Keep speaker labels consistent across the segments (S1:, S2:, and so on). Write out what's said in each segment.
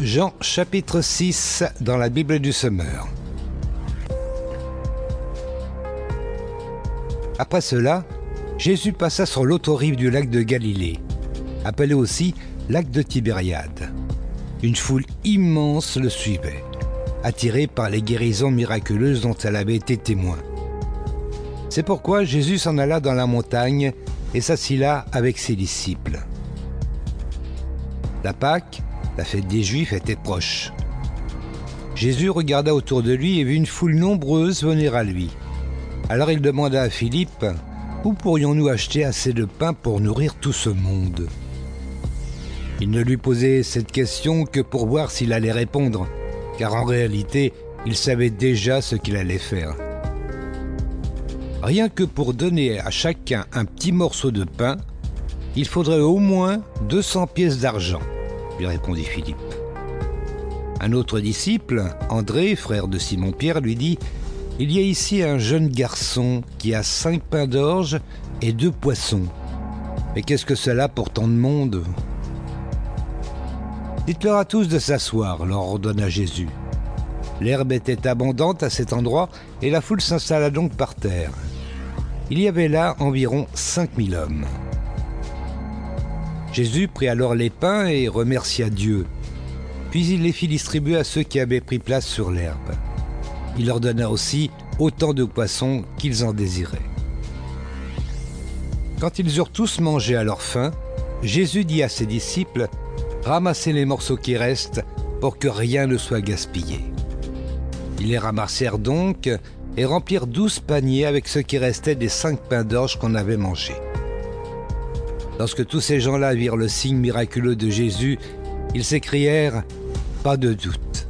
S1: Jean chapitre 6 dans la Bible du Semeur. Après cela, Jésus passa sur l'autre rive du lac de Galilée, appelé aussi lac de Tibériade. Une foule immense le suivait, attirée par les guérisons miraculeuses dont elle avait été témoin. C'est pourquoi Jésus s'en alla dans la montagne et s'assit là avec ses disciples. La Pâque, la fête des Juifs était proche. Jésus regarda autour de lui et vit une foule nombreuse venir à lui. Alors il demanda à Philippe, Où pourrions-nous acheter assez de pain pour nourrir tout ce monde? Il ne lui posait cette question que pour voir s'il allait répondre, car en réalité, il savait déjà ce qu'il allait faire. Rien que pour donner à chacun un petit morceau de pain, il faudrait au moins 200 pièces d'argent lui répondit Philippe. Un autre disciple, André, frère de Simon-Pierre, lui dit Il y a ici un jeune garçon qui a cinq pains d'orge et deux poissons. Mais qu'est-ce que cela pour tant de monde? Dites-leur à tous de s'asseoir, leur ordonna Jésus. L'herbe était abondante à cet endroit et la foule s'installa donc par terre. Il y avait là environ cinq mille hommes. Jésus prit alors les pains et remercia Dieu. Puis il les fit distribuer à ceux qui avaient pris place sur l'herbe. Il leur donna aussi autant de poissons qu'ils en désiraient. Quand ils eurent tous mangé à leur faim, Jésus dit à ses disciples, Ramassez les morceaux qui restent pour que rien ne soit gaspillé. Ils les ramassèrent donc et remplirent douze paniers avec ce qui restait des cinq pains d'orge qu'on avait mangés. Lorsque tous ces gens-là virent le signe miraculeux de Jésus, ils s'écrièrent ⁇ Pas de doute,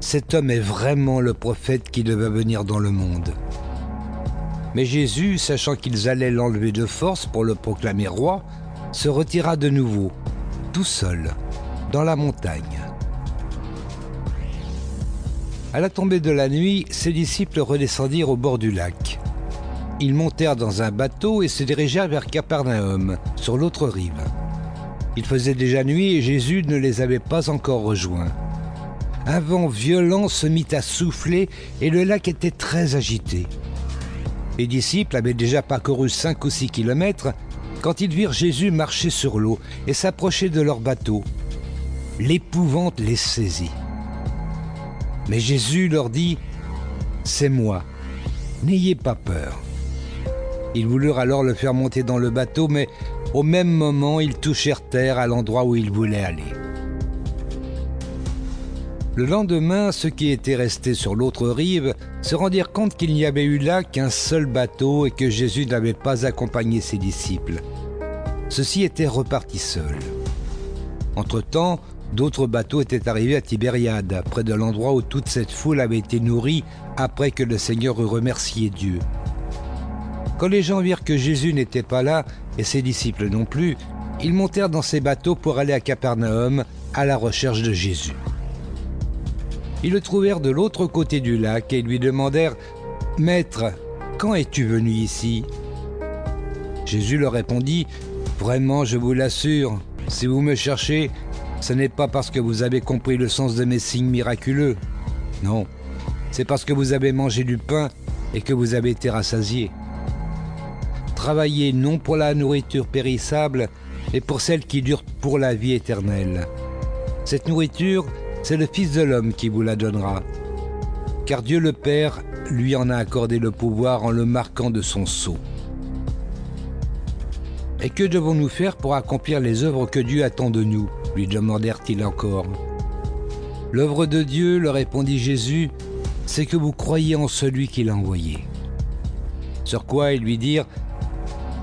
S1: cet homme est vraiment le prophète qui devait venir dans le monde. ⁇ Mais Jésus, sachant qu'ils allaient l'enlever de force pour le proclamer roi, se retira de nouveau, tout seul, dans la montagne. À la tombée de la nuit, ses disciples redescendirent au bord du lac. Ils montèrent dans un bateau et se dirigèrent vers Capernaum, sur l'autre rive. Il faisait déjà nuit et Jésus ne les avait pas encore rejoints. Un vent violent se mit à souffler et le lac était très agité. Les disciples avaient déjà parcouru cinq ou six kilomètres quand ils virent Jésus marcher sur l'eau et s'approcher de leur bateau. L'épouvante les saisit. Mais Jésus leur dit, C'est moi, n'ayez pas peur. Ils voulurent alors le faire monter dans le bateau, mais au même moment, ils touchèrent terre à l'endroit où ils voulaient aller. Le lendemain, ceux qui étaient restés sur l'autre rive se rendirent compte qu'il n'y avait eu là qu'un seul bateau et que Jésus n'avait pas accompagné ses disciples. Ceux-ci étaient repartis seuls. Entre-temps, d'autres bateaux étaient arrivés à Tibériade, près de l'endroit où toute cette foule avait été nourrie après que le Seigneur eut remercié Dieu. Quand les gens virent que Jésus n'était pas là, et ses disciples non plus, ils montèrent dans ces bateaux pour aller à Capernaum à la recherche de Jésus. Ils le trouvèrent de l'autre côté du lac et lui demandèrent Maître, quand es-tu venu ici? Jésus leur répondit Vraiment, je vous l'assure, si vous me cherchez, ce n'est pas parce que vous avez compris le sens de mes signes miraculeux. Non, c'est parce que vous avez mangé du pain et que vous avez été rassasiés travailler non pour la nourriture périssable, mais pour celle qui dure pour la vie éternelle. Cette nourriture, c'est le Fils de l'homme qui vous la donnera. Car Dieu le Père lui en a accordé le pouvoir en le marquant de son sceau. Et que devons-nous faire pour accomplir les œuvres que Dieu attend de nous lui demandèrent-ils encore. L'œuvre de Dieu, leur répondit Jésus, c'est que vous croyez en celui qui l'a envoyé. Sur quoi ils lui dirent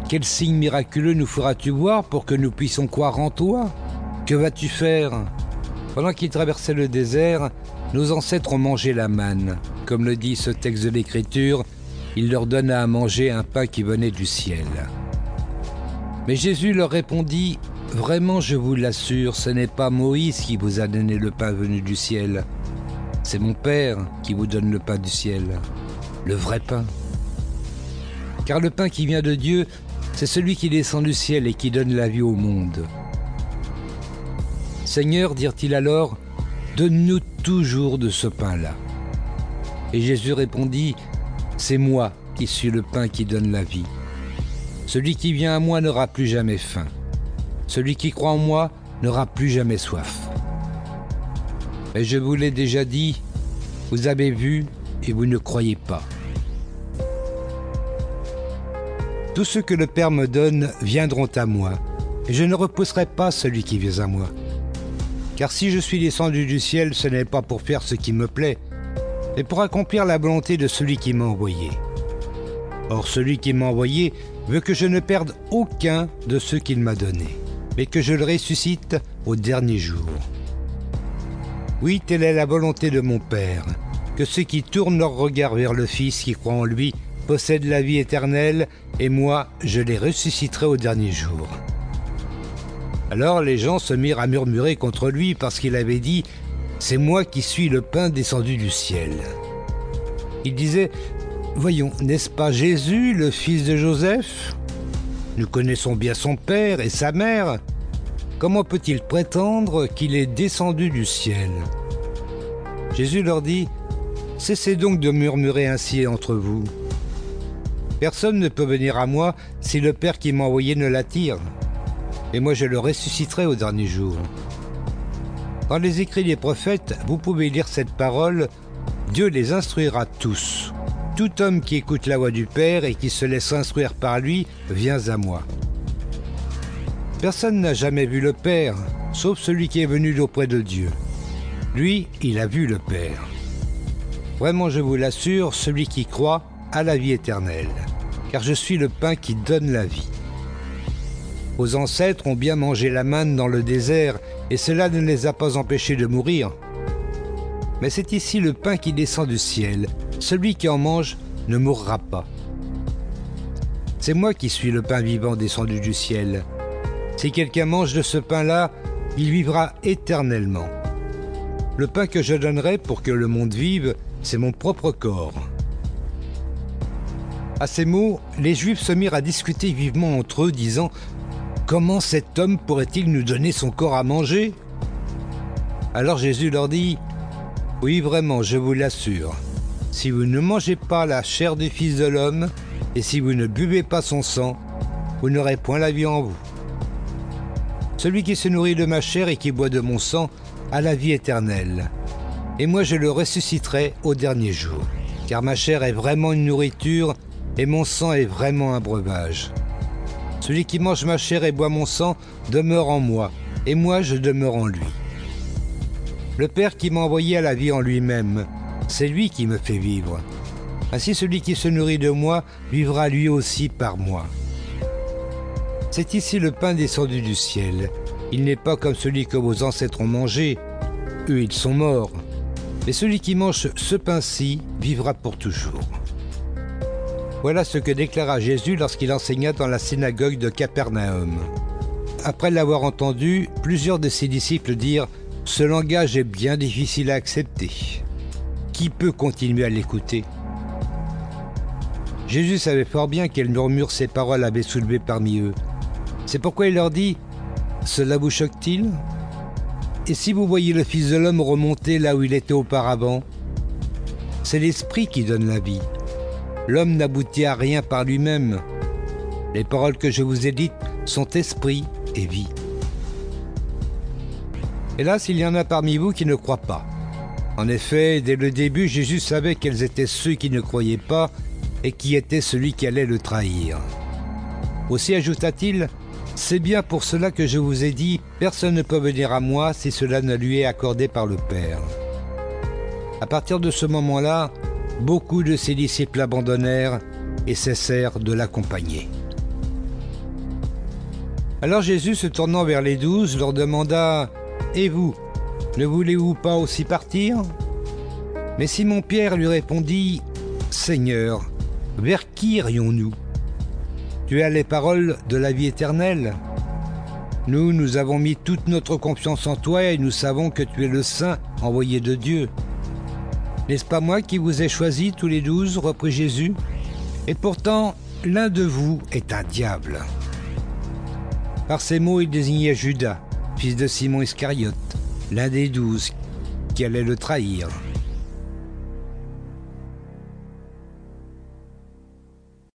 S1: quel signe miraculeux nous feras-tu voir pour que nous puissions croire en toi? Que vas-tu faire? Pendant qu'ils traversaient le désert, nos ancêtres ont mangé la manne. Comme le dit ce texte de l'Écriture, il leur donna à manger un pain qui venait du ciel. Mais Jésus leur répondit, Vraiment je vous l'assure, ce n'est pas Moïse qui vous a donné le pain venu du ciel, c'est mon Père qui vous donne le pain du ciel, le vrai pain. Car le pain qui vient de Dieu, c'est celui qui descend du ciel et qui donne la vie au monde. Seigneur, dirent-ils alors, Donne-nous toujours de ce pain-là. Et Jésus répondit, C'est moi qui suis le pain qui donne la vie. Celui qui vient à moi n'aura plus jamais faim. Celui qui croit en moi n'aura plus jamais soif. Mais je vous l'ai déjà dit, vous avez vu et vous ne croyez pas. Tous ceux que le Père me donne viendront à moi, et je ne repousserai pas celui qui vient à moi. Car si je suis descendu du ciel, ce n'est pas pour faire ce qui me plaît, mais pour accomplir la volonté de celui qui m'a envoyé. Or celui qui m'a envoyé veut que je ne perde aucun de ceux qu'il m'a donnés, mais que je le ressuscite au dernier jour. Oui, telle est la volonté de mon Père, que ceux qui tournent leur regard vers le Fils qui croit en lui possèdent la vie éternelle, et moi, je les ressusciterai au dernier jour. Alors les gens se mirent à murmurer contre lui parce qu'il avait dit C'est moi qui suis le pain descendu du ciel. Il disait Voyons, n'est-ce pas Jésus, le fils de Joseph? Nous connaissons bien son père et sa mère. Comment peut-il prétendre qu'il est descendu du ciel? Jésus leur dit Cessez donc de murmurer ainsi entre vous. Personne ne peut venir à moi si le Père qui m'a envoyé ne l'attire et moi je le ressusciterai au dernier jour. Dans les écrits des prophètes, vous pouvez lire cette parole, Dieu les instruira tous. Tout homme qui écoute la voix du Père et qui se laisse instruire par lui vient à moi. Personne n'a jamais vu le Père, sauf celui qui est venu d'auprès de Dieu. Lui, il a vu le Père. Vraiment, je vous l'assure, celui qui croit a la vie éternelle, car je suis le pain qui donne la vie. Vos ancêtres ont bien mangé la manne dans le désert, et cela ne les a pas empêchés de mourir. Mais c'est ici le pain qui descend du ciel. Celui qui en mange ne mourra pas. C'est moi qui suis le pain vivant descendu du ciel. Si quelqu'un mange de ce pain-là, il vivra éternellement. Le pain que je donnerai pour que le monde vive, c'est mon propre corps. À ces mots, les Juifs se mirent à discuter vivement entre eux, disant Comment cet homme pourrait-il nous donner son corps à manger? Alors Jésus leur dit, Oui vraiment, je vous l'assure, si vous ne mangez pas la chair du Fils de l'homme, et si vous ne buvez pas son sang, vous n'aurez point la vie en vous. Celui qui se nourrit de ma chair et qui boit de mon sang a la vie éternelle, et moi je le ressusciterai au dernier jour, car ma chair est vraiment une nourriture, et mon sang est vraiment un breuvage. Celui qui mange ma chair et boit mon sang demeure en moi, et moi je demeure en lui. Le Père qui m'a envoyé à la vie en lui-même, c'est lui qui me fait vivre. Ainsi celui qui se nourrit de moi vivra lui aussi par moi. C'est ici le pain descendu du ciel. Il n'est pas comme celui que vos ancêtres ont mangé. Eux, ils sont morts. Mais celui qui mange ce pain-ci vivra pour toujours. Voilà ce que déclara Jésus lorsqu'il enseigna dans la synagogue de Capernaum. Après l'avoir entendu, plusieurs de ses disciples dirent ⁇ Ce langage est bien difficile à accepter. Qui peut continuer à l'écouter ?⁇ Jésus savait fort bien quel murmure ces paroles avaient soulevé parmi eux. C'est pourquoi il leur dit ⁇ Cela vous choque-t-il? Et si vous voyez le Fils de l'homme remonter là où il était auparavant C'est l'Esprit qui donne la vie l'homme n'aboutit à rien par lui-même. Les paroles que je vous ai dites sont esprit et vie. Hélas, il y en a parmi vous qui ne croient pas. En effet, dès le début, Jésus savait quels étaient ceux qui ne croyaient pas et qui était celui qui allait le trahir. Aussi ajouta-t-il, C'est bien pour cela que je vous ai dit, personne ne peut venir à moi si cela ne lui est accordé par le Père. À partir de ce moment-là, beaucoup de ses disciples l'abandonnèrent et cessèrent de l'accompagner. Alors Jésus, se tournant vers les douze, leur demanda Et vous, ne voulez-vous pas aussi partir? Mais Simon-Pierre lui répondit Seigneur, vers qui irions-nous Tu as les paroles de la vie éternelle. Nous, nous avons mis toute notre confiance en toi et nous savons que tu es le Saint envoyé de Dieu. N'est-ce pas moi qui vous ai choisis tous les douze reprit Jésus. Et pourtant, l'un de vous est un diable. Par ces mots, il désignait Judas, fils de Simon Iscariote, l'un des douze, qui allait le trahir.